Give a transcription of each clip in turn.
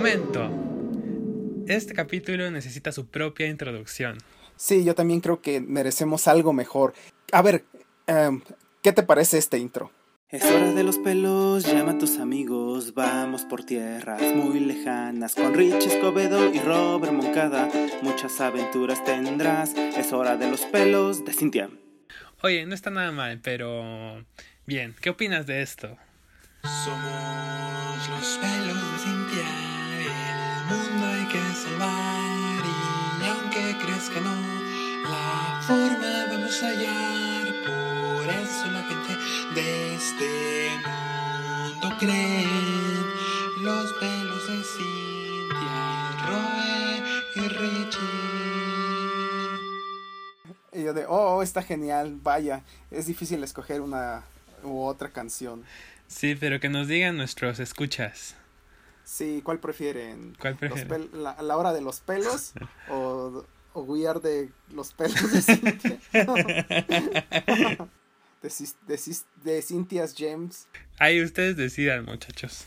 momento. Este capítulo necesita su propia introducción. Sí, yo también creo que merecemos algo mejor. A ver, em, ¿qué te parece este intro? Es hora de los pelos, llama a tus amigos, vamos por tierras muy lejanas con Rich Escobedo y Robert Moncada, muchas aventuras tendrás, es hora de los pelos de Cintia. Oye, no está nada mal, pero... Bien, ¿qué opinas de esto? Somos los pelos salvar y aunque crees que no, la forma vamos a hallar, por eso la gente de este mundo cree los pelos de Cintia, Roe y Richie. Y yo de, oh, está genial, vaya, es difícil escoger una u otra canción. Sí, pero que nos digan nuestros escuchas. Sí, ¿cuál prefieren? ¿Cuál ¿Los prefieren? pel- la, la hora de los pelos o, o We Are de los pelos de Cintia? de, de, Cis- de Cynthia's Gems. Ahí ustedes decidan, muchachos.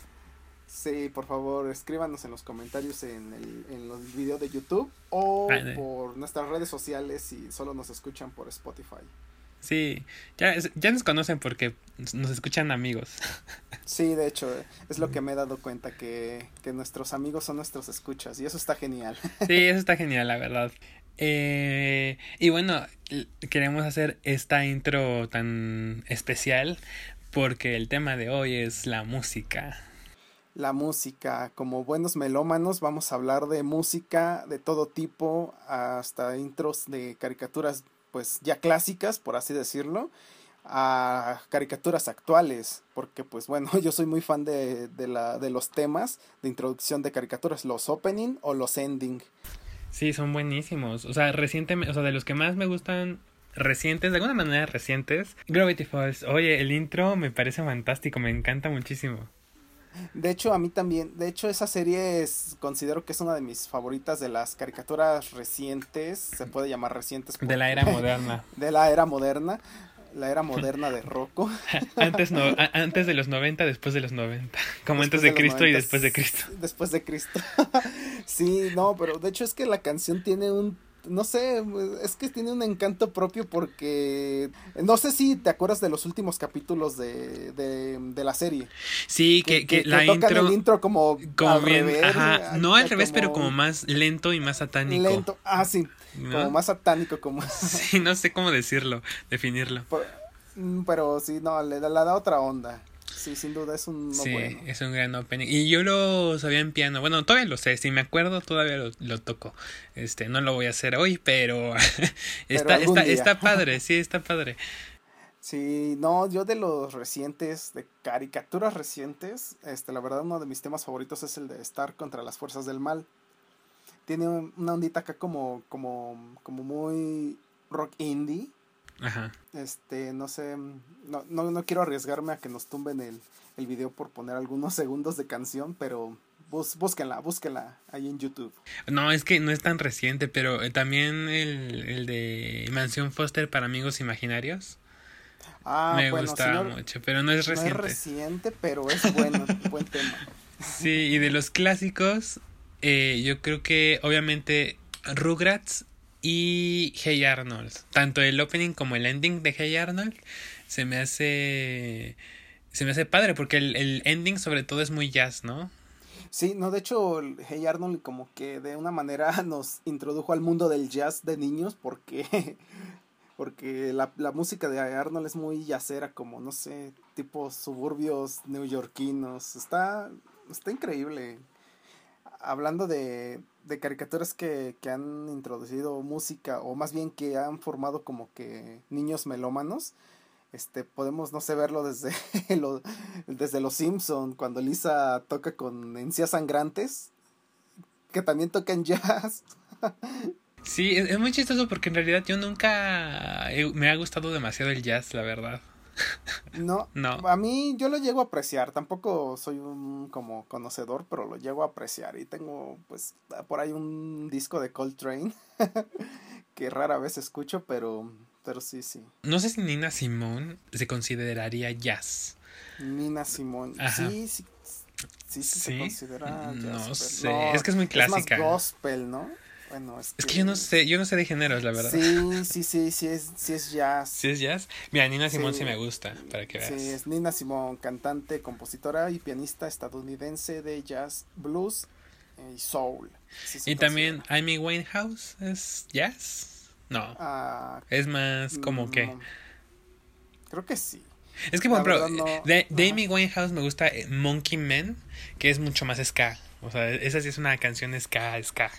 Sí, por favor, escríbanos en los comentarios en el, en los videos de YouTube o Ah, por nuestras redes sociales si solo nos escuchan por Spotify. Sí, ya, ya nos conocen porque nos escuchan amigos. Sí, de hecho, es lo que me he dado cuenta, que, que nuestros amigos son nuestros escuchas y eso está genial. Sí, eso está genial, la verdad. Eh, y bueno, queremos hacer esta intro tan especial porque el tema de hoy es la música. La música, como buenos melómanos, vamos a hablar de música de todo tipo, hasta intros de caricaturas, pues ya clásicas, por así decirlo, a caricaturas actuales, porque pues bueno, yo soy muy fan de, de, la, de los temas de introducción de caricaturas, los opening o los ending. Sí, son buenísimos. O sea, recientemente, o sea, de los que más me gustan recientes, de alguna manera recientes, Gravity Falls. Oye, el intro me parece fantástico, me encanta muchísimo. De hecho, a mí también, de hecho esa serie es, considero que es una de mis favoritas de las caricaturas recientes, se puede llamar recientes. De la era moderna. De la era moderna, la era moderna de Rocco. Antes, no, a- antes de los 90, después de los 90. Como Después antes de Cristo y 90s, después de Cristo. Después de Cristo. sí, no, pero de hecho es que la canción tiene un, no sé, es que tiene un encanto propio porque, no sé si te acuerdas de los últimos capítulos de, de, de la serie. Sí, que, que, la tocan intro... el intro como, Como al bien, revés, ajá, no al revés, pero como más lento y más satánico. lento. Ah, sí, ¿no? como más satánico, como... Sí, no sé cómo decirlo, definirlo. Mm, Pero sí, no, le da, le da otra onda. Sí, sin duda es un no sí, bueno. es un gran opening. Y yo lo sabía en piano. Bueno, todavía lo sé. Si me acuerdo, todavía lo, lo toco. Este, no lo voy a hacer hoy, pero está, está, está padre, sí, está padre. Sí, no, yo de los recientes, de caricaturas recientes, este, la verdad uno de mis temas favoritos es el de Star contra las fuerzas del mal. Tiene un- una ondita acá como, como, como muy rock indie. Ajá. Este, no sé, no, no, no quiero arriesgarme a que nos tumben el, el video por poner algunos segundos de canción, pero bus, búsquenla, búsquenla ahí en YouTube. No, es que no es tan reciente, pero eh, también el, el de Mansión Foster para amigos imaginarios. Ah, me bueno, gustaba señor, mucho, pero no es no es reciente. reciente, pero es bueno, buen tema. Sí, y de los clásicos, eh, yo creo que obviamente Rugrats y Hey Arnold. Tanto el opening como el ending de Hey Arnold se me hace. Se me hace padre porque el, el ending, sobre todo, es muy jazz, ¿no? Sí, no, de hecho, Hey Arnold como que de una manera nos introdujo al mundo del jazz de niños porque porque la, la música de Arnold es muy jazzera, como no sé, tipo suburbios neoyorquinos. Está, está increíble. Hablando de, de caricaturas que, que han introducido música, o más bien que han formado como que niños melómanos, este, podemos, no sé, verlo desde, desde Los Simpson, cuando Lisa toca con encías sangrantes, que también tocan jazz. Sí, es, muy chistoso porque en realidad yo nunca me ha gustado demasiado el jazz, la verdad. No, No. a mí yo lo llego a apreciar, tampoco soy un como conocedor, pero lo llego a apreciar y tengo pues por ahí un disco de Coltrane que rara vez escucho, pero pero sí, sí. No sé si Nina Simone se consideraría jazz. Nina Simón. Ajá. Sí, sí. sí, sí, se considera No jazz, sé, pero- es que es muy clásica. Es más gospel, ¿no? Bueno, es, Es que yo no sé, yo no sé de géneros, la verdad. Sí, sí, sí, sí es, sí es jazz. ¿Sí es jazz? Mira, Nina Simón sí, Sí. me gusta, para que veas. Sí, es Nina Simone, cantante, compositora y pianista estadounidense de jazz, blues eh, y soul. Sí y también. Amy Winehouse es jazz. No, Ah, es más como que. mm, Creo que sí. Es que, por ejemplo, no- de, de. Amy Winehouse me gusta eh, Monkey Man, que es mucho más ska. O sea, esa sí es una canción ska, ska.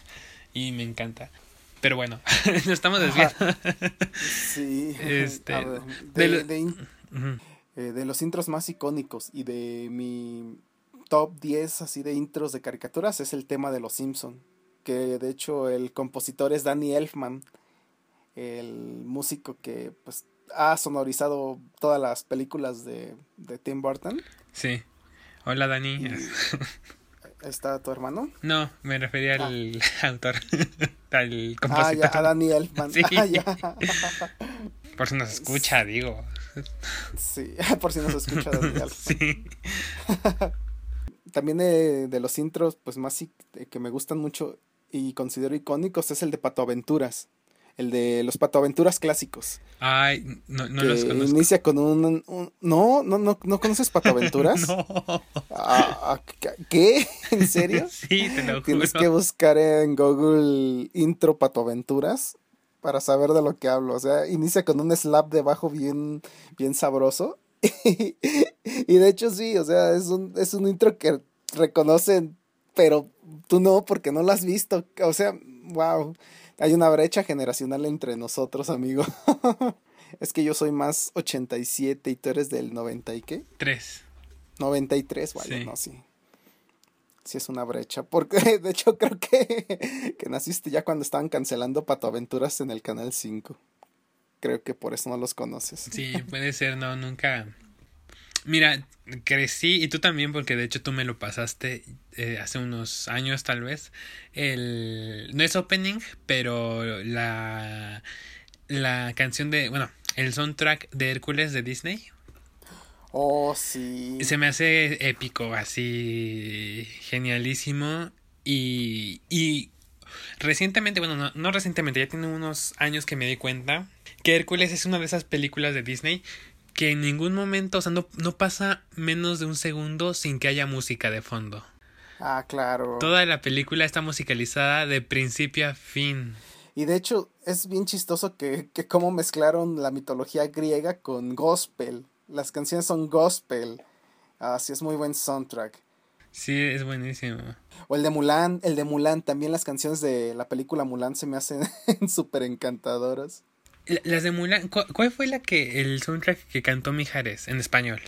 Y me encanta. Pero bueno, nos estamos desviando. Sí. Este, A ver, de de, lo- de in- Ujú. eh, de los intros más icónicos y de mi top 10 así de intros de caricaturas es el tema de Los Simpson, que de hecho el compositor es Danny Elfman, el músico que pues ha sonorizado todas las películas de, de Tim Burton. Sí. Hola, Dani. Y- ¿Está tu hermano? No, me refería al autor, al Ah, compositor. ya, a Elfman. Sí. Ah, ya. Por si nos escucha, digo. Sí, por si no se escucha Elfman. Sí. También de, de los intros, pues más eh, que me gustan mucho y considero icónicos es el de Pato Aventuras. El de los Pato Aventuras clásicos. Ay, no, no que los conozco. inicia con un, un- no, no, no, ¿no conoces Pato Aventuras? No. Ah, ah, ¿Qué? ¿En serio? Sí, te lo juro. Tienes que buscar en Google intro Pato Aventuras para saber de lo que hablo. O sea, inicia con un slap debajo bien, bien sabroso. y de hecho sí, o sea, es un, es un intro que reconocen, pero tú no, porque no lo has visto. O sea, wow. Hay una brecha generacional entre nosotros, amigo. es que yo soy más 87 y tú eres del 90 y qué? Tres. 93, vale, Sí. no, sí. Sí es una brecha, porque de hecho creo que, que naciste ya cuando estaban cancelando Pato Aventuras en el Canal 5. Creo que por eso no los conoces. Sí, puede ser, no, nunca. Mira, crecí, y tú también, porque de hecho tú me lo pasaste eh, hace unos años tal vez. El. No es opening, pero la. La canción de. Bueno, el soundtrack de Hércules de Disney. Oh, sí. Se me hace épico, así. Genialísimo. Y. Y. Recientemente, bueno, no, no recientemente, ya tiene unos años que me di cuenta que Hércules es una de esas películas de Disney que en ningún momento, o sea, no, no pasa menos de un segundo sin que haya música de fondo. Ah, claro. Toda la película está musicalizada de principio a fin. Y de hecho es bien chistoso que, que cómo mezclaron la mitología griega con gospel. Las canciones son gospel. Así es muy buen soundtrack. Sí, es buenísimo. O el de Mulan, el de Mulan, también las canciones de la película Mulan se me hacen súper encantadoras. La- Las de Mulan, ¿cu- ¿cuál fue la que el soundtrack que cantó Mijares en español?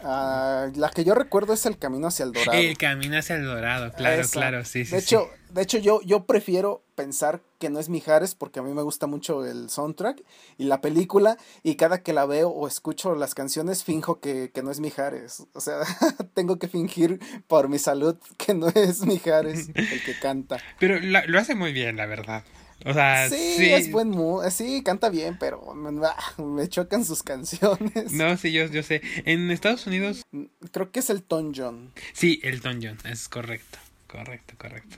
Ah, la que yo recuerdo es El Camino hacia el Dorado. El camino hacia el dorado, claro, Esa. claro, sí, sí. de sí. hecho, de hecho yo, yo prefiero pensar que no es Mijares porque a mí me gusta mucho el soundtrack y la película y cada que la veo o escucho las canciones finjo que, que no es Mijares. O sea, tengo que fingir por mi salud que no es Mijares el que canta. Pero lo hace muy bien, la verdad. O sea, sí, Ah, sí. es buen mood, sí, canta bien, pero me, me chocan sus canciones. No, sí, yo, yo sé. En Estados Unidos, Creo que es el Ton John. sí, Elton John, es correcto. Correcto, correcto.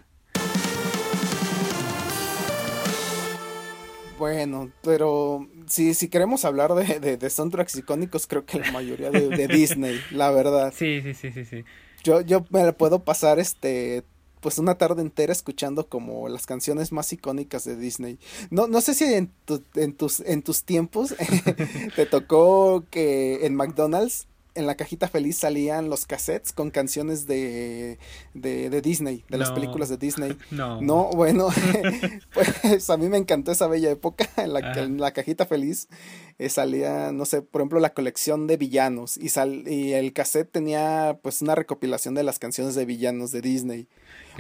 Bueno, pero si, si queremos hablar de, de, de soundtracks icónicos, creo que la mayoría de, de Disney, la verdad. Sí, sí, sí, sí, sí. Yo, yo me la puedo pasar este pues una tarde entera escuchando como las canciones más icónicas de Disney. No, no sé si en, tu- en tus, en tus tiempos te tocó que en McDonald's en la cajita feliz salían los cassettes con canciones de, de, de Disney, de las películas de Disney. No. No, bueno, pues a mí me encantó esa bella época en la que en la cajita feliz eh, salía, no sé, por ejemplo, la colección de villanos y, sal, y el cassette tenía pues una recopilación de las canciones de villanos de Disney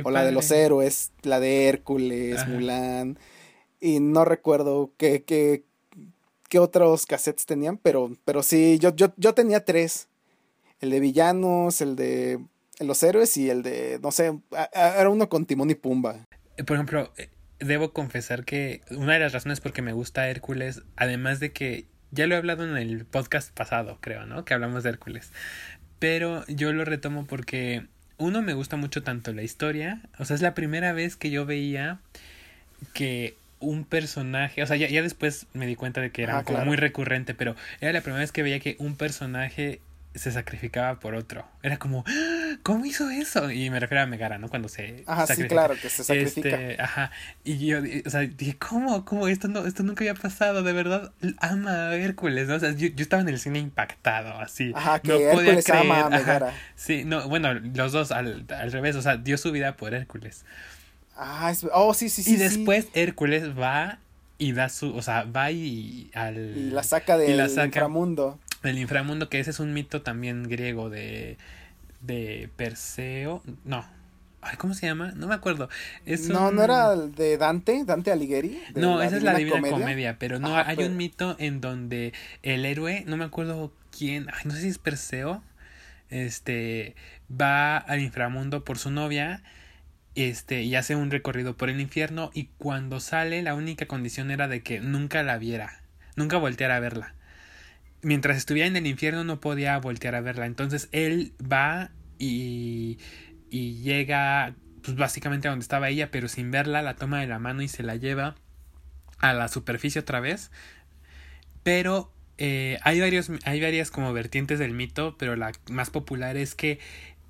Qué o la de los héroes, la de Hércules, Ajá. Mulan y no recuerdo qué, qué, qué otros cassettes tenían, pero, pero sí, yo, yo, yo tenía tres, el de villanos, el de los héroes y el de, no sé, era uno con Timón y Pumba. Por ejemplo, eh, debo confesar que una de las razones por que me gusta Hércules, además de que ya lo he hablado en el podcast pasado, creo, ¿no? Que hablamos de Hércules. Pero yo lo retomo porque uno me gusta mucho tanto la historia, o sea, es la primera vez que yo veía que un personaje, o sea, ya, ya después me di cuenta de que era Ah, como claro. muy recurrente, pero era la primera vez que veía que un personaje se sacrificaba por otro. Era como, "¡Ah! ¿Cómo hizo eso? Y me refiero a Megara, ¿no? Cuando se Ajá, sí, claro, que se sacrifica. Este, ajá. Y yo, o sea, dije, ¿cómo? ¿Cómo? Esto no, esto nunca había pasado, de verdad. Ama a Hércules, ¿no? O sea, yo, yo estaba en el cine impactado, así. Ajá, que no podía Hércules ama a ajá. Megara. Sí, no, bueno, los dos al, al revés, o sea, dio su vida por Hércules. Ah, es- oh, sí, sí, sí. y sí. después Hércules va y da su, o sea, va y al... Y la saca del y la saca. inframundo. El inframundo, que ese es un mito también griego de, de Perseo. No. Ay, ¿cómo se llama? No me acuerdo. Es No, un- no era el de Dante, Dante Alighieri. No, esa es la Divina Comedia. Comedia, pero no, hay pero- un mito en donde el héroe, no me acuerdo quién, ay, no sé si es Perseo, este, va al inframundo por su novia, este, y hace un recorrido por el infierno, y cuando sale, la única condición era de que nunca la viera, nunca volteara a verla. Mientras estuviera en el infierno no podía voltear a verla, entonces él va y, y llega, pues básicamente a donde estaba ella, pero sin verla, la toma de la mano y se la lleva a la superficie otra vez. Pero eh, hay varios, hay varias como vertientes del mito, pero la más popular es que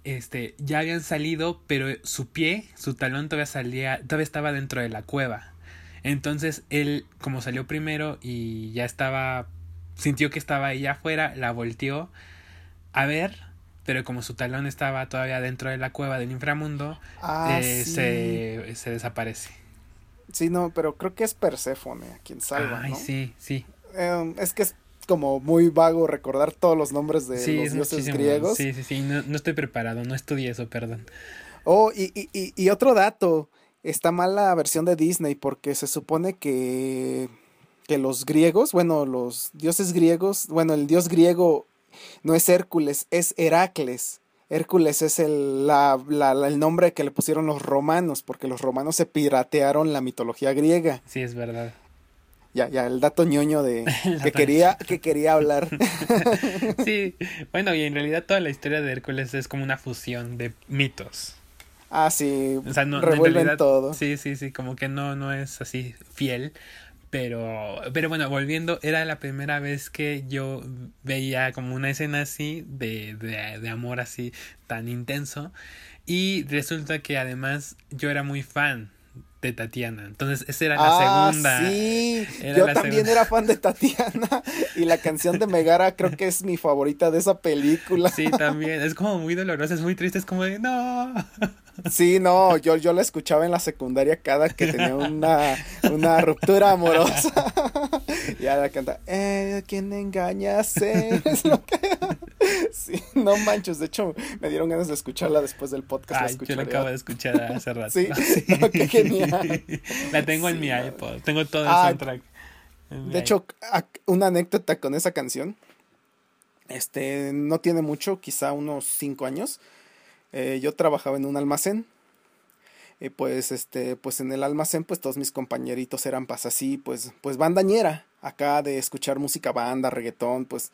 este ya habían salido, pero su pie, su talón todavía salía, todavía estaba dentro de la cueva. Entonces él, como salió primero y ya estaba, sintió que estaba ella afuera, la volteó a ver, pero como su talón estaba todavía dentro de la cueva del inframundo, Ah, eh, sí. se, se desaparece. Sí, no, pero creo que es Perséfone a quien salva, Ay, ¿no? sí, sí. Eh, es que es como muy vago recordar todos los nombres de sí, los es dioses muchísimo. griegos. Sí, sí, sí. No, no estoy preparado, no estudié eso, perdón. Oh, y, y, y, y otro dato, está mal la versión de Disney porque se supone que, que los griegos, bueno, los dioses griegos, bueno, el dios griego no es Hércules, es Heracles. Hércules es el, la, el nombre que le pusieron los romanos, porque los romanos se piratearon la mitología griega. Sí, es verdad. Ya, ya, el dato ñoño de que quería, que quería hablar. Sí, bueno, y en realidad toda la historia de Hércules es como una fusión de mitos. Ah, sí, O sea, no, no, en revuelven realidad- todo. Sí, sí, sí, como que no, no es así fiel. Pero, pero bueno, volviendo, era la primera vez que yo veía como una escena así de, de, de amor así tan intenso. Y resulta que además yo era muy fan de Tatiana. Entonces, esa era la ah, segunda. sí, Era yo la también segunda. era fan de Tatiana y la canción de Megara creo que es mi favorita de esa película. Sí, también. Es como muy dolorosa, es muy triste, es como de no. Sí, no, yo, yo la escuchaba en la secundaria cada que tenía una, una ruptura amorosa. Y ahora canta, eh, ¿quién engañas? Es lo que... Sí, no manches, de hecho me dieron ganas de escucharla después del podcast. la Ay, yo la acabo de escuchar hace rato. Sí, no, qué genial. La tengo en mi no. iPod. Tengo todo el Ah, soundtrack. De hecho, una anécdota con esa canción. Este, no tiene mucho, quizá unos cinco años. Eh, yo trabajaba en un almacén. Y pues, este, pues en el almacén, pues todos mis compañeritos eran pues así, pues, pues bandañera. Acá de escuchar música banda, reggaetón, pues,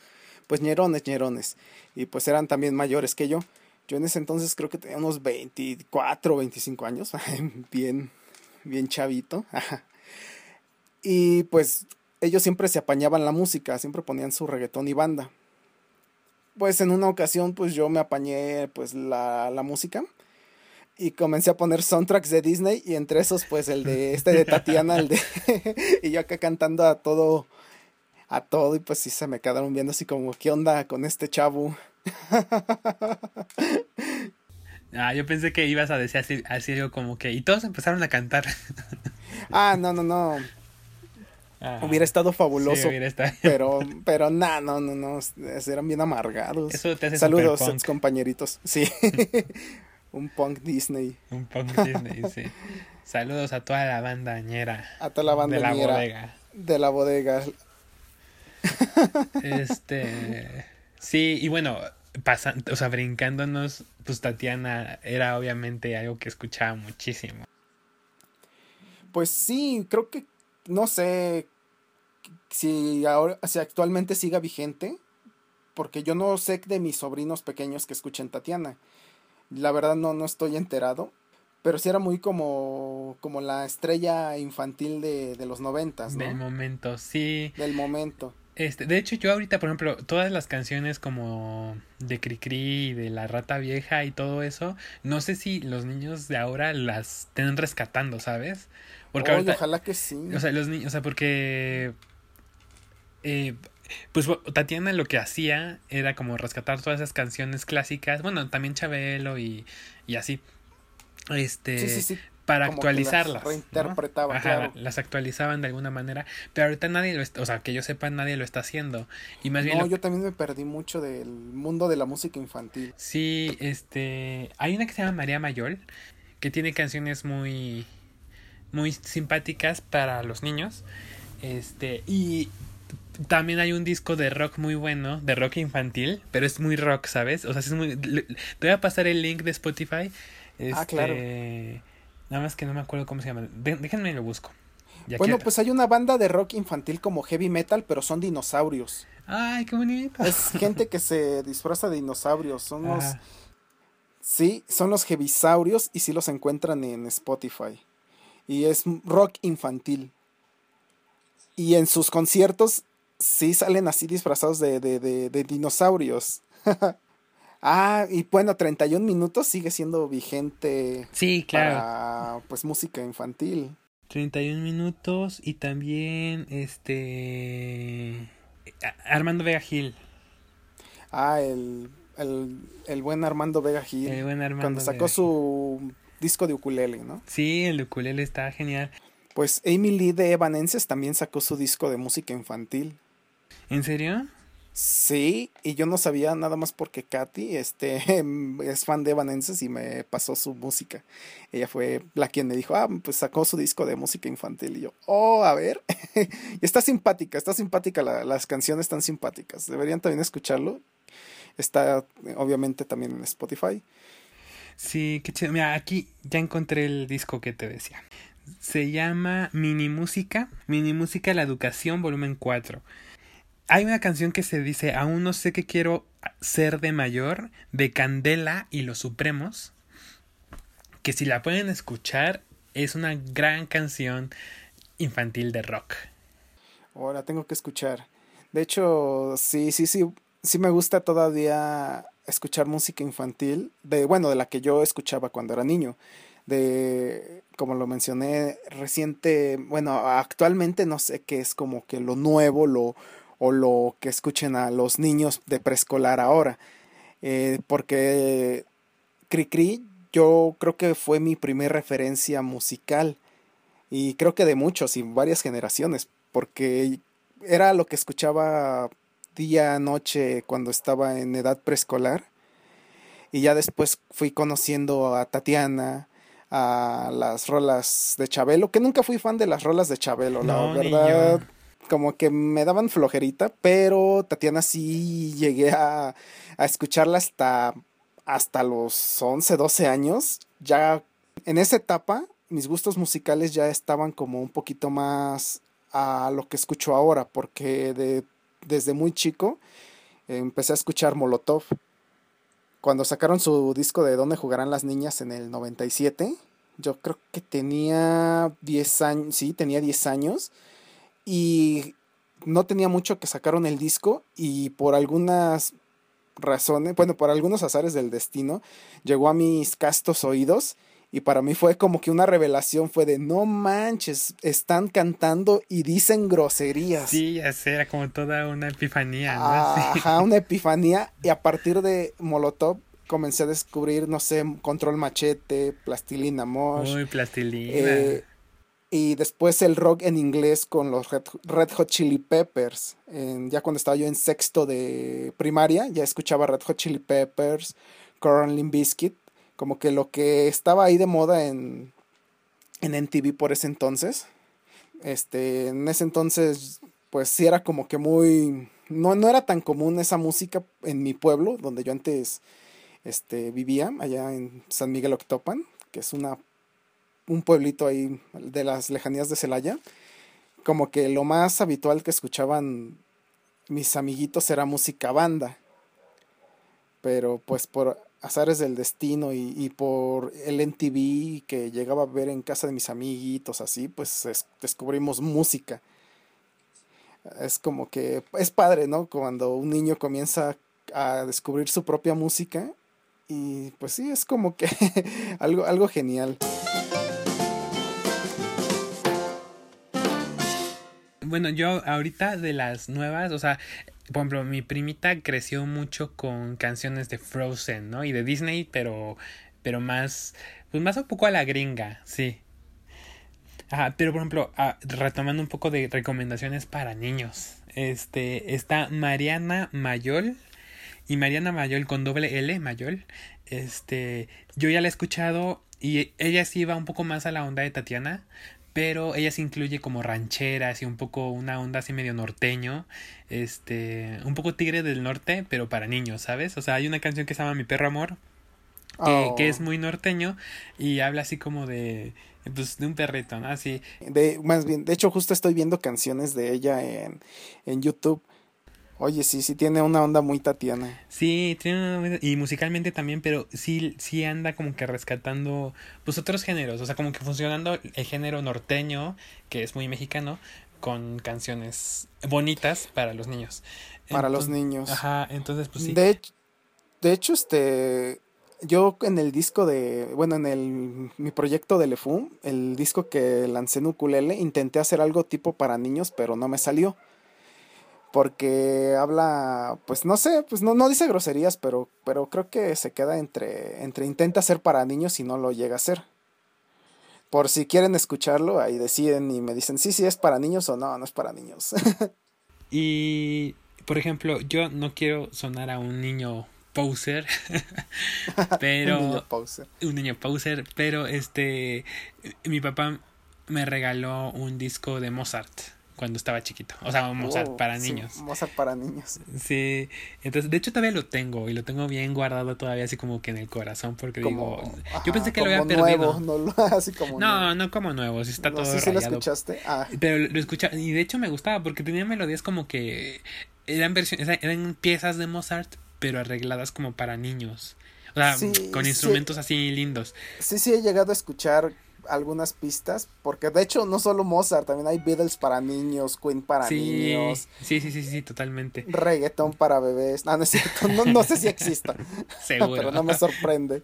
pues ñerones, ñerones. Y pues eran también mayores que yo. Yo en ese entonces creo que tenía unos 24, 25 años. bien, bien chavito. Y pues ellos siempre se apañaban la música, siempre ponían su reggaetón y banda. Pues en una ocasión pues yo me apañé pues la, la música y comencé a poner soundtracks de Disney y entre esos pues el de este de Tatiana, el de y yo acá cantando a todo a todo y pues sí se me quedaron viendo así como qué onda con este chavo. Ah, yo pensé que ibas a decir así, así algo como que. Y todos empezaron a cantar. Ah, no, no, no, Ah, hubiera estado sí, fabuloso, hubiera estado- pero pero nah, no, no, no, eran bien amargados. Eso te hace Saludos, ex compañeritos. Sí. Un punk Disney. Un punk Disney, sí. Saludos a toda la banda ñera A toda la banda de la bodega. de la bodega. Este. Sí, y bueno, pasando, o sea, brincándonos, pues Tatiana era obviamente algo que escuchaba muchísimo. Pues sí, creo que no sé si ahora si actualmente siga vigente, porque yo no sé de mis sobrinos pequeños que escuchen Tatiana. La verdad no, no estoy enterado. Pero sí era muy como, como la estrella infantil de, de los noventas, ¿no? Del momento, sí. Del momento. Este, de hecho, yo ahorita, por ejemplo, todas las canciones como de Cricri y de La Rata Vieja y todo eso, no sé si los niños de ahora las estén rescatando, ¿sabes? Porque ojalá que sí. O sea, los niños, o sea, porque eh, pues Tatiana lo que hacía era como rescatar todas esas canciones clásicas, bueno, también Chabelo y, y así. Este, sí, sí, sí. Para actualizarlas. Las reinterpretaba, claro. las actualizaban de alguna manera, pero ahorita nadie lo está, o sea, que yo sepa, nadie lo está haciendo. Y más bien No, yo también me perdí mucho del mundo de la música infantil. Sí, este, hay una que se llama María Mayol, que tiene canciones muy muy simpáticas para los niños. Este, y también hay un disco de rock muy bueno, de rock infantil, pero es muy rock, ¿sabes? O sea, es muy... Te voy a pasar el link de Spotify. ah, claro. Nada más que no me acuerdo cómo se llama. déjenme lo busco. Ya bueno, pues hay una banda de rock infantil como heavy metal, pero son dinosaurios. Ay, qué bonito. Es gente que se disfraza de dinosaurios. Son los... Sí, son los heavisaurios y sí los encuentran en Spotify. Y es rock infantil. Y en sus conciertos sí salen así disfrazados de, de, de, dinosaurios. ah, y bueno, 31 minutos sigue siendo vigente. Sí, claro. Para, pues música infantil. 31 minutos y también este Armando Vega Gil. Ah, el, el, el buen Armando Vega Gil. El buen Armando Cuando sacó su disco de ukulele, ¿no? Sí, el de ukulele está genial. Pues Amy Lee de Evanescence también sacó su disco de música infantil. ¿En serio? Sí, y yo no sabía nada más porque Katy este, es fan de Evanescence y me pasó su música. Ella fue la quien me dijo, ah, pues sacó su disco de música infantil. Y yo, oh, a ver. y está simpática, está simpática, las canciones están simpáticas. Deberían también escucharlo. Está obviamente también en Spotify. Sí, qué chido. Mira, aquí ya encontré el disco que te decía. Se llama Mini Música, Mini Música La Educación, volumen 4 hay una canción que se dice Aún no sé qué quiero ser de mayor, de Candela y los Supremos, que si la pueden escuchar es una gran canción infantil de rock. Ahora tengo que escuchar. De hecho, sí, sí, sí, sí me gusta todavía escuchar música infantil, de bueno, de la que yo escuchaba cuando era niño. De, como lo mencioné, reciente, bueno, actualmente no sé qué es como que lo nuevo, lo, o lo que escuchen a los niños de preescolar ahora. Eh, porque Cricri yo creo que fue mi primer referencia musical. Y creo que de muchos y varias generaciones porque era lo que escuchaba día noche cuando estaba en edad preescolar. Y ya después fui conociendo a Tatiana a las rolas de Chabelo que nunca fui fan de las rolas de Chabelo la verdad como que me daban flojerita, pero Tatiana sí llegué a, a escucharla hasta, hasta los 11, 12 años. Ya en esa etapa mis gustos musicales ya estaban como un poquito más a lo que escucho ahora, porque de, desde muy chico empecé a escuchar Molotov. Cuando sacaron su disco de ¿Dónde jugarán las niñas en el 97, yo creo que tenía 10 años, sí, tenía 10 años y no tenía mucho que sacaron el disco y por algunas razones, bueno, por algunos azares del destino, llegó a mis castos oídos y para mí fue como que una revelación, fue de no manches, están cantando y dicen groserías. Sí, ya sé, era como toda una epifanía. ¿no? Ajá, una epifanía y a partir de Molotov comencé a descubrir, no sé, Control Machete, Plastilina Mosh. Uy, Plastilina. Eh, y después el rock en inglés con los Red, Hot Chili Peppers. ya cuando estaba yo en sexto de primaria, ya escuchaba Red Hot Chili Peppers, Coron Biscuit, como que lo que estaba ahí de moda en, en NTV por ese entonces. Este, en ese entonces, pues sí era como que muy. No, no era tan común esa música en mi pueblo, donde yo antes este, vivía, allá en San Miguel Octopan, que es una un pueblito ahí de las lejanías de Celaya, como que lo más habitual que escuchaban mis amiguitos era música banda. Pero pues por azares del destino y, y por el NTV que llegaba a ver en casa de mis amiguitos, así, pues es- descubrimos música. Es como que es padre, ¿no? Cuando un niño comienza a descubrir su propia música y pues sí, es como que algo, algo genial. Bueno, yo ahorita de las nuevas, o sea, por ejemplo, mi primita creció mucho con canciones de Frozen, ¿no? Y de Disney, pero, pero más, pues más un poco a la gringa, sí. Ajá, pero por ejemplo, ah, retomando un poco de recomendaciones para niños, este, está Mariana Mayol y Mariana Mayol con doble L, Mayol, este, yo ya la he escuchado y ella sí va un poco más a la onda de Tatiana, pero ella se incluye como rancheras y un poco una onda así medio norteño, este, un poco tigre del norte, pero para niños, ¿sabes? O sea, hay una canción que se llama Mi perro amor, que, Oh, que es muy norteño y habla así como de, pues, de un perrito, ¿no? Así, de, más bien, de hecho justo estoy viendo canciones de ella en, en YouTube. Oye, sí, sí tiene una onda muy Tatiana. Sí, tiene una- y musicalmente también, pero sí, sí anda como que rescatando pues otros géneros, o sea, como que funcionando el género norteño, que es muy mexicano, con canciones bonitas para los niños. Para los niños. Ajá, entonces pues sí. De hecho, este, yo en el disco de, bueno, en el, mi proyecto de Lefum, el disco que lancé en ukulele, intenté hacer algo tipo para niños, pero no me salió. Porque habla, pues no sé, pues no, no dice groserías, pero, pero creo que se queda entre, entre intenta ser para niños y no lo llega a ser. Por si quieren escucharlo, ahí deciden y me dicen, sí, sí, es para niños o no, no es para niños. Y, por ejemplo, yo no quiero sonar a un niño poser, pero... Un niño poser. un niño poser, pero este mi papá me regaló un disco de Mozart cuando estaba chiquito, o sea, Mozart Oh, para sí, niños. Mozart para niños. Sí, entonces de hecho todavía lo tengo y lo tengo bien guardado todavía así como que en el corazón porque como digo, ajá, yo pensé que lo había perdido. nuevo, no lo- así como No, nuevo. no como nuevo, sí está No, todo sí, sí lo escuchaste. Ah, Pero lo escuchaba y de hecho me gustaba porque tenía melodías como que eran versiones, eran piezas de Mozart, pero arregladas como para niños. O sea, Sí, con sí. instrumentos así lindos. sí, sí he llegado a escuchar algunas pistas, porque de hecho no solo Mozart, también hay Beatles para niños, Queen para sí, niños, sí, sí, sí, sí, totalmente. reggaetón para bebés. No, no es cierto, no, no sé si exista, Seguro. pero no me sorprende.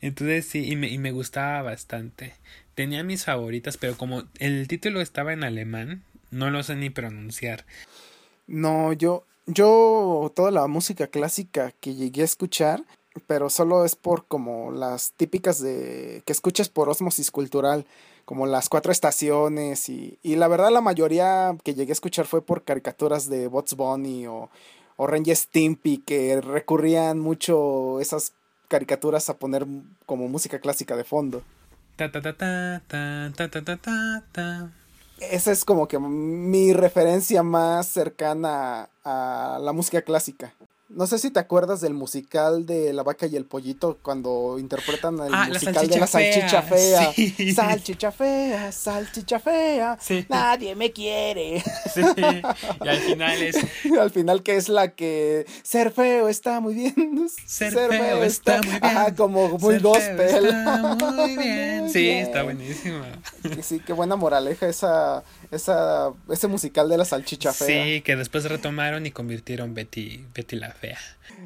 Entonces sí, y me, y me gustaba bastante. Tenía mis favoritas, pero como el título estaba en alemán, no lo sé ni pronunciar. No, yo, yo toda la música clásica que llegué a escuchar, pero solo es por como las típicas de que escuches por osmosis cultural, como las cuatro estaciones y, y la verdad la mayoría que llegué a escuchar fue por caricaturas de Bots Bunny o, o Ranger Stimpy que recurrían mucho esas caricaturas a poner como música clásica de fondo. Ta, Esa es como que mi referencia más cercana a la música clásica. No sé si te acuerdas del musical de La vaca y el pollito cuando interpretan el Ah, la musical de la salchicha fea. fea. Sí. Salchicha fea, salchicha fea. Sí. Nadie me quiere. Sí, y al final es Al final que es la que ser feo está muy bien. Ser feo está muy bien. Ajá, como muy ser feo gospel. está muy bien. Muy Sí, bien. está buenísima. Sí, qué buena moraleja esa, esa, ese musical de la salchicha fea. Sí, que después retomaron y convirtieron Betty, Betty la fea.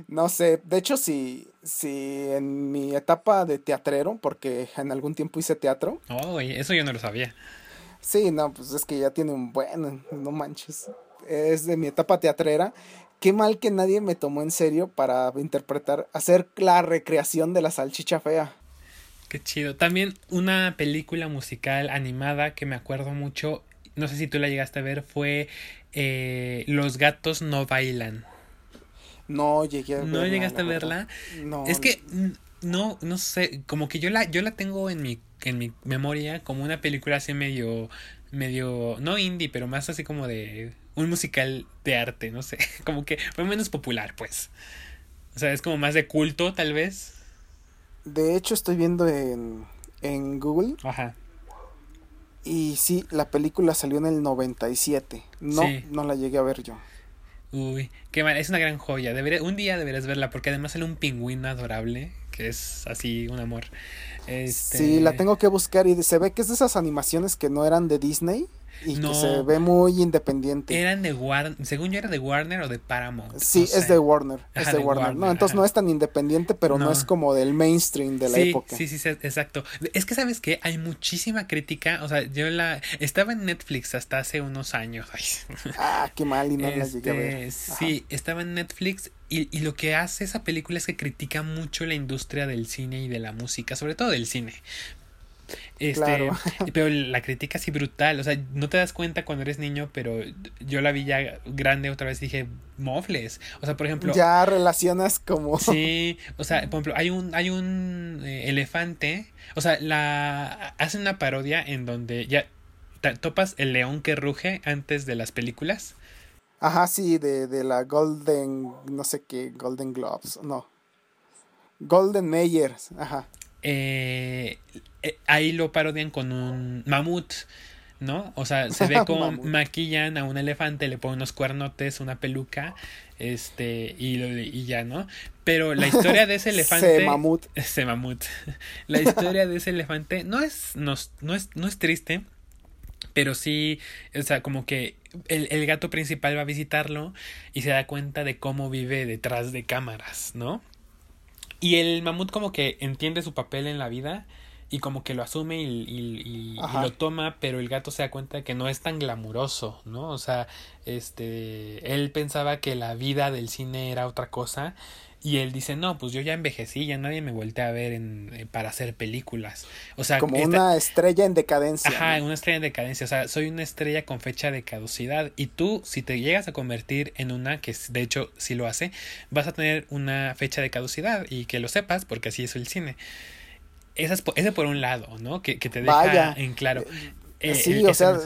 No sé, de hecho, si, si en mi etapa de teatrero, porque en algún tiempo hice teatro, Oh, eso yo no lo sabía. sí, no, pues es que ya tiene un buen, no manches, es de mi etapa teatrera. Qué mal que nadie me tomó en serio para interpretar, hacer la recreación de la salchicha fea. Qué chido. También una película musical animada que me acuerdo mucho, no sé si tú la llegaste a ver, fue eh, Los gatos no bailan. No llegué a ¿No verla, llegaste a verla? No. Es que no, no sé, como que yo la, yo la tengo en mi, en mi memoria como una película así medio, medio, no indie, pero más así como de un musical de arte, no sé, como que fue menos popular, pues. O sea, es como más de culto, tal vez. De hecho, estoy viendo en, en Google Ajá. Y sí, la película salió en el 97. No, Sí. no la llegué a ver yo. Uy, qué mal, es una gran joya. Debería, un día deberías verla porque además sale un pingüino adorable que es así un amor. Este... Sí, la tengo que buscar y se ve que es de esas animaciones que no eran de Disney y No. que se ve muy independiente. Eran de Warner, según yo era de Warner o de Paramount. Sí, es de Warner, es de de Warner. Warner, No, entonces ajá. no es tan independiente, pero no, No. es como del mainstream de la sí, época. Sí, sí, sí, exacto. Es que sabes que hay muchísima crítica, o sea, yo la estaba en Netflix hasta hace unos años. Ay. Ah, qué mal y no la llegué a ver. Este, sí, estaba en Netflix y, y lo que hace esa película es que critica mucho la industria del cine y de la música, sobre todo del cine. Este, Claro. pero la crítica así brutal, o sea, no te das cuenta cuando eres niño, pero yo la vi ya grande otra vez y dije, mofles. O sea, por ejemplo, Ya relacionas como Sí, o sea, por ejemplo, hay un, hay un eh, elefante, o sea, la hace una parodia en donde ya topas el león que ruge antes de las películas. Ajá, sí, de, de la Golden, no sé qué, Golden Globes, no. Golden Mayers, ajá. Eh, eh, ahí lo parodian con un mamut, ¿no? O sea, se ve como maquillan a un elefante, le ponen unos cuernotes, una peluca, este, y, y ya, ¿no? Pero la historia de ese elefante. Se mamut. Ese mamut. La historia de ese elefante no es, no, es- no es, no es triste, pero sí, o sea, como que el, el gato principal va a visitarlo y se da cuenta de cómo vive detrás de cámaras, ¿no? Y el mamut como que entiende su papel en la vida y como que lo asume y, y- y- lo toma, pero el gato se da cuenta de que no es tan glamuroso, ¿no? O sea, este, él pensaba que la vida del cine era otra cosa y él dice, no, pues yo ya envejecí, ya nadie me voltea a ver en, eh, para hacer películas. O sea, Como esta- una estrella en decadencia. Ajá, ¿no? una estrella en decadencia. O sea, soy una estrella con fecha de caducidad. Y tú, si te llegas a convertir en una, que de hecho sí lo hace, vas a tener una fecha de caducidad. Y que lo sepas, porque así es el cine. Esa es ese por un lado, ¿no? Que, que te deja Vaya. en claro. eh, sí, el- o ese sea,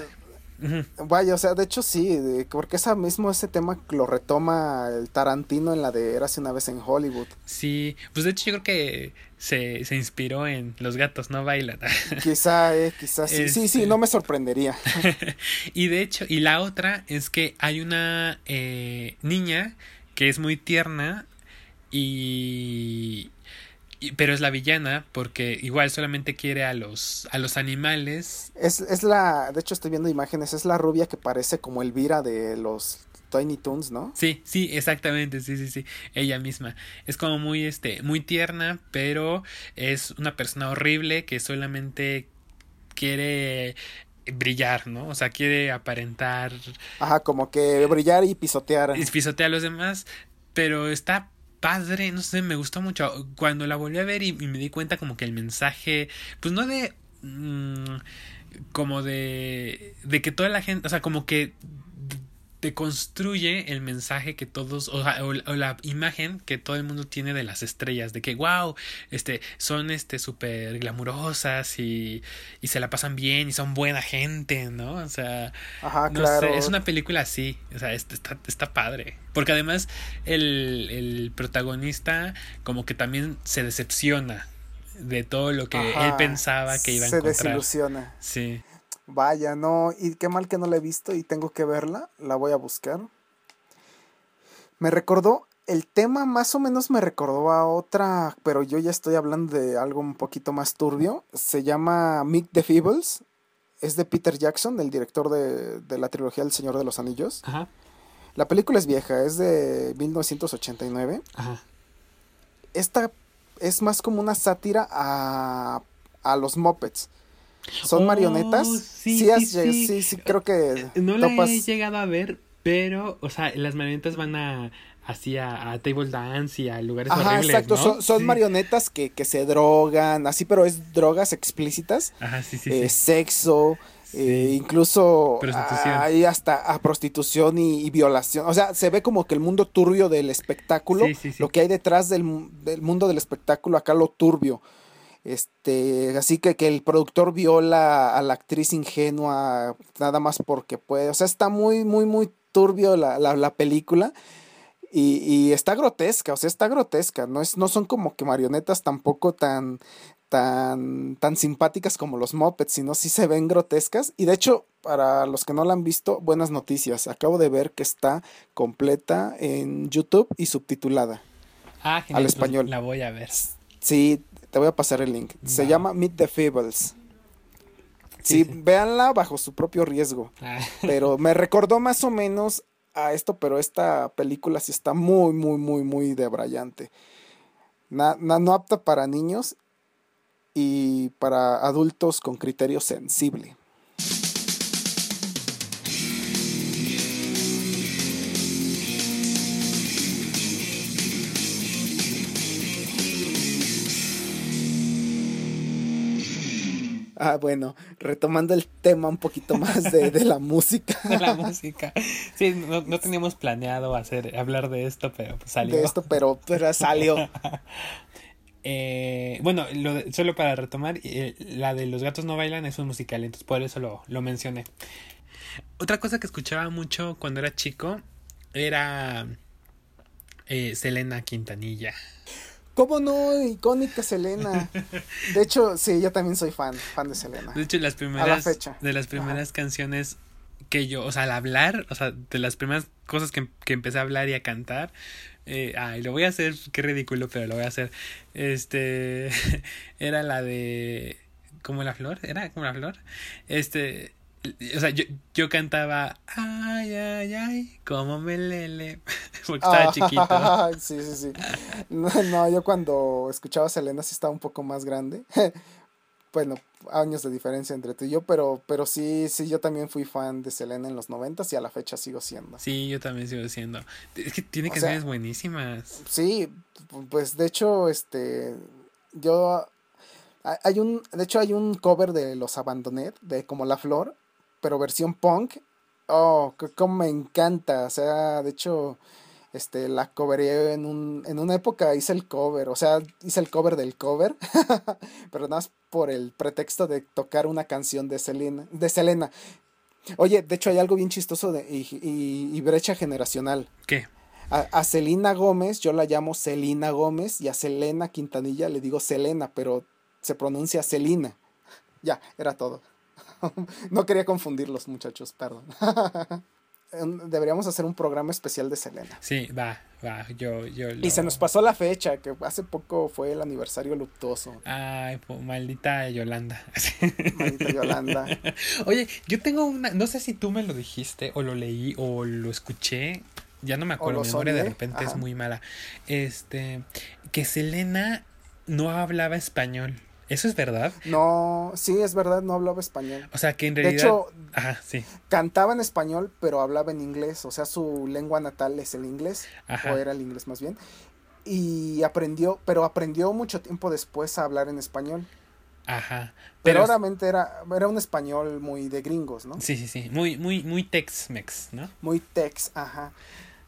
vaya, o sea, de hecho sí, de- porque esa mismo ese tema lo retoma el Tarantino en la de Érase una vez en Hollywood. Sí, pues de hecho yo creo que se, se inspiró en Los gatos no bailan. Quizá, eh, quizá sí. Sí, sí, Este. no me sorprendería. y de hecho, y la otra es que hay una eh, niña que es muy tierna y, y- pero es la villana porque igual solamente quiere a los a los animales. Es, es la, de hecho estoy viendo imágenes, es la rubia que parece como Elvira de los Tiny Toons, ¿no? Sí, sí, exactamente, sí, sí, sí, ella misma. Es como muy este muy tierna, pero es una persona horrible que solamente quiere brillar, ¿no? O sea, quiere aparentar Ajá, como que brillar y pisotear. y pisotea a los demás, pero está padre, no sé, me gustó mucho. Cuando la volví a ver y, me di cuenta como que el mensaje, pues no de... mm, como de... de que toda la gente, o sea, como que te construye el mensaje que todos, o, o la- o la imagen que todo el mundo tiene de las estrellas, de que wow, este, son este súper glamurosas y, y se la pasan bien y son buena gente, ¿no? O sea, Ajá, no claro. sé, es una película así, o sea, es- está, está padre. Porque además el, el protagonista como que también se decepciona de todo lo que Ajá, él pensaba que iba a Se encontrar. desilusiona. Sí. Vaya, no, y qué mal que no la he visto y tengo que verla, la voy a buscar. Me recordó, el tema más o menos me recordó a otra, pero yo ya estoy hablando de algo un poquito más turbio. Se llama Meet the Feebles, es de Peter Jackson, el director de, de la trilogía El Señor de los Anillos. Ajá. La película es vieja, es de 1989. Ajá. Esta es más como una sátira a, a los Muppets. Son Oh, marionetas. sí, Sí, has sí, sí. creo que No la topas- he llegado a ver, pero, o sea, las marionetas van a así a, a table dance y a lugares Ajá, horribles, exacto. ¿no? Son, son Sí. marionetas que, que se drogan, así, pero es drogas explícitas. Ajá, sí, sí, eh. Sexo, eh, incluso Prostitución. hay hasta a prostitución y, y violación. O sea, se ve como que el mundo turbio del espectáculo, lo que hay detrás del, del mundo del espectáculo, acá lo turbio. Este, así que, que el productor viola a la actriz ingenua nada más porque puede. O sea, está muy, muy, muy turbio la, la, la película. Y, y está grotesca, o sea, está grotesca. No, es, no son como que marionetas tampoco tan, tan, tan simpáticas como los mopeds, sino sí se ven grotescas. Y de hecho, para los que no la han visto, buenas noticias. Acabo de ver que está completa en YouTube y subtitulada. Ah, Al genial, pues español. La voy a ver. Sí, te voy a pasar el link. Se llama Meet the Feebles. Sí, Sí, sí. véanla bajo su propio riesgo. Ah, Pero me recordó más o menos a esto, pero esta película sí está muy, muy, muy, muy debrayante. Na- na- no apta para niños y para adultos con criterio sensible. Ah, bueno, retomando el tema un poquito más de, de la música. de la música. Sí, no, no teníamos planeado hacer hablar de esto, pero pues salió. de esto, pero, pero salió. Eh, bueno, lo de- solo para retomar, eh, la de Los gatos no bailan es un musical, entonces por eso lo, lo mencioné. Otra cosa que escuchaba mucho cuando era chico era eh, Selena Quintanilla. ¿Cómo no? Icónica Selena. De hecho, sí, yo también soy fan, fan de Selena. De hecho, las primeras fecha. de las primeras canciones que yo, o sea, al hablar, o sea, de las primeras cosas que, que empecé a hablar y a cantar, eh, ay, lo voy a hacer, qué ridículo, pero lo voy a hacer. Este, era la de, como la flor, era como la flor, este, o sea, yo, yo cantaba, ay, ay, ay, como me lele, porque estaba Ah, chiquito. sí, sí, sí. No, no, yo cuando escuchaba a Selena sí estaba un poco más grande. Bueno, años de diferencia entre tú y yo, pero, pero sí, sí, yo también fui fan de Selena en los noventas y a la fecha sigo siendo. Sí, yo también sigo siendo. Es que tiene O canciones sea, buenísimas. Sí, pues de hecho, este, yo, ha- hay un, de hecho hay un cover de Los Abandoné, de Como la Flor, pero versión punk. Oh, como me encanta, o sea, de hecho, este, la coveré en un, en una época hice el cover, o sea, hice el cover del cover, pero nada más por el pretexto de tocar una canción de Selena, de Selena. Oye, de hecho hay algo bien chistoso de, y, y- y brecha generacional. ¿Qué? A, a Selena Gómez yo la llamo Selena Gómez y a Selena Quintanilla le digo Selena, pero se pronuncia Selina. Ya, era todo. no quería confundirlos, muchachos, perdón. Deberíamos hacer un programa especial de Selena. Sí, va, va, yo, yo Y se nos pasó la fecha, que hace poco fue el aniversario luctuoso. Ay, po- maldita Yolanda. Maldita Yolanda. Oye, yo tengo una, no sé si tú me lo dijiste o lo leí o lo escuché, ya no me acuerdo, mi memoria de repente es muy mala. Este, que Selena no hablaba español. ¿Eso es verdad? No, sí, es verdad, no hablaba español. O sea, que en De realidad hecho, Ajá, sí. cantaba en español, pero hablaba en inglés. O sea, su lengua natal es el inglés. Ajá. o era el inglés más bien. Y aprendió, pero aprendió mucho tiempo después a hablar en español. Ajá. Pero, Pero, obviamente era, era un español muy de gringos, ¿no? sí, sí, sí, muy muy muy Tex-Mex, ¿no? Muy tex, ajá.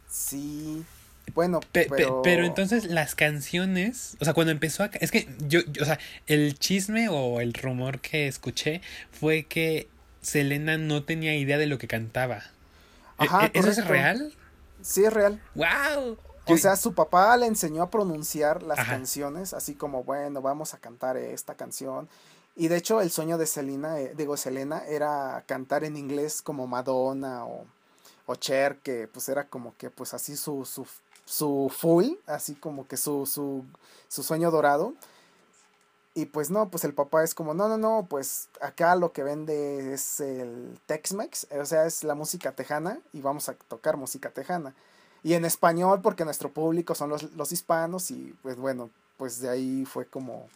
Sí. Bueno, Pe- pe- pero... pero... entonces las canciones, o sea, cuando empezó a... Es que yo, yo, o sea, el chisme o el rumor que escuché fue que Selena no tenía idea de lo que cantaba. ¿E- Ajá, e- ¿Eso es real? Sí, es real. ¡Wow! O sea, su papá le enseñó a pronunciar las Ajá. canciones, así como, bueno, vamos a cantar esta canción. Y de hecho, el sueño de Selena, eh, digo, Selena, era cantar en inglés como Madonna o, o Cher, que pues era como que, pues así su, su, su full, así como que su, su, su sueño dorado. Y pues no, pues el papá es como, no, no, no, pues acá lo que vende es el Tex-Mex, o sea, es la música tejana y vamos a tocar música tejana. Y en español porque nuestro público son los, los hispanos y pues bueno, pues de ahí fue como,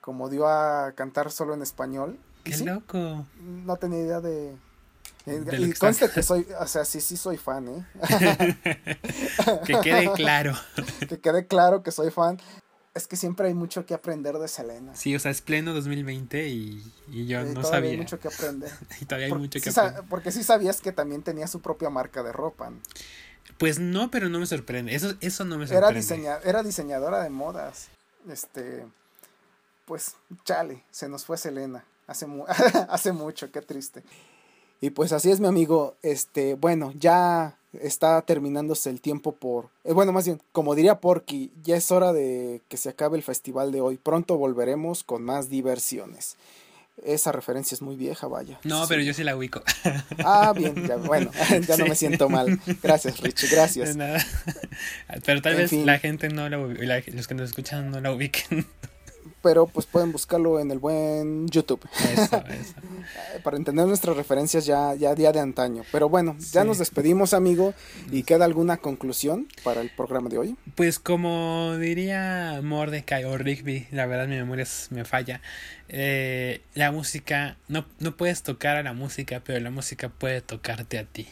como dio a cantar solo en español. ¡Qué sí, loco! no tenía idea de... eh, y está- que soy, o sea, sí, sí soy fan, ¿eh? Que quede claro. que quede claro que soy fan. Es que siempre hay mucho que aprender de Selena. Sí, o sea, es pleno 2020 y, y yo no todavía sabía. hay mucho que aprender. Y todavía hay mucho que aprender. porque sí sabías que también tenía su propia marca de ropa. ¿no? Pues no, pero no me sorprende. Eso, eso no me sorprende. Era, diseña- era diseñadora de modas. Este, pues, chale, se nos fue Selena. Hace, mu- hace mucho, qué triste. Y pues así es, mi amigo. Este, bueno, ya está terminándose el tiempo por... eh, bueno, más bien, como diría Porky, ya es hora de que se acabe el festival de hoy. Pronto volveremos con más diversiones. Esa referencia es muy vieja, vaya. No, Sí. pero yo sí la ubico. Ah, bien, ya, bueno, ya no me siento mal. Gracias, Rich, De gracias. nada. Pero tal En vez fin. la gente no la la- los que nos escuchan no la ubiquen. Pero pues pueden buscarlo en el buen YouTube. Eso, eso. eh, para entender nuestras referencias ya, ya día de antaño. Pero bueno, ya Sí. nos despedimos, amigo. ¿Y queda alguna conclusión para el programa de hoy? Pues como diría Mordecai o Rigby, la verdad mi memoria es- me falla. eh, la música, no, no puedes tocar a la música, pero la música puede tocarte a ti.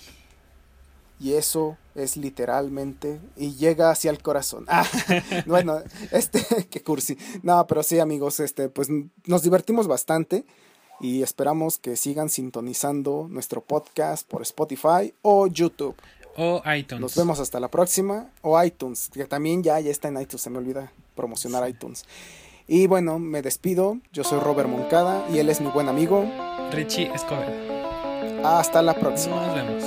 Y eso es literalmente y llega hacia el corazón. Ah, bueno, este, qué cursi. No, pero sí, amigos, este, pues nos divertimos bastante y esperamos que sigan sintonizando nuestro podcast por Spotify o YouTube. O iTunes. Nos vemos hasta la próxima. O iTunes, que también ya, ya está en iTunes, se me olvida promocionar iTunes. Y bueno, me despido. Yo soy Robert Moncada y él es mi buen amigo. Richie Escobar. Hasta la próxima. Nos vemos.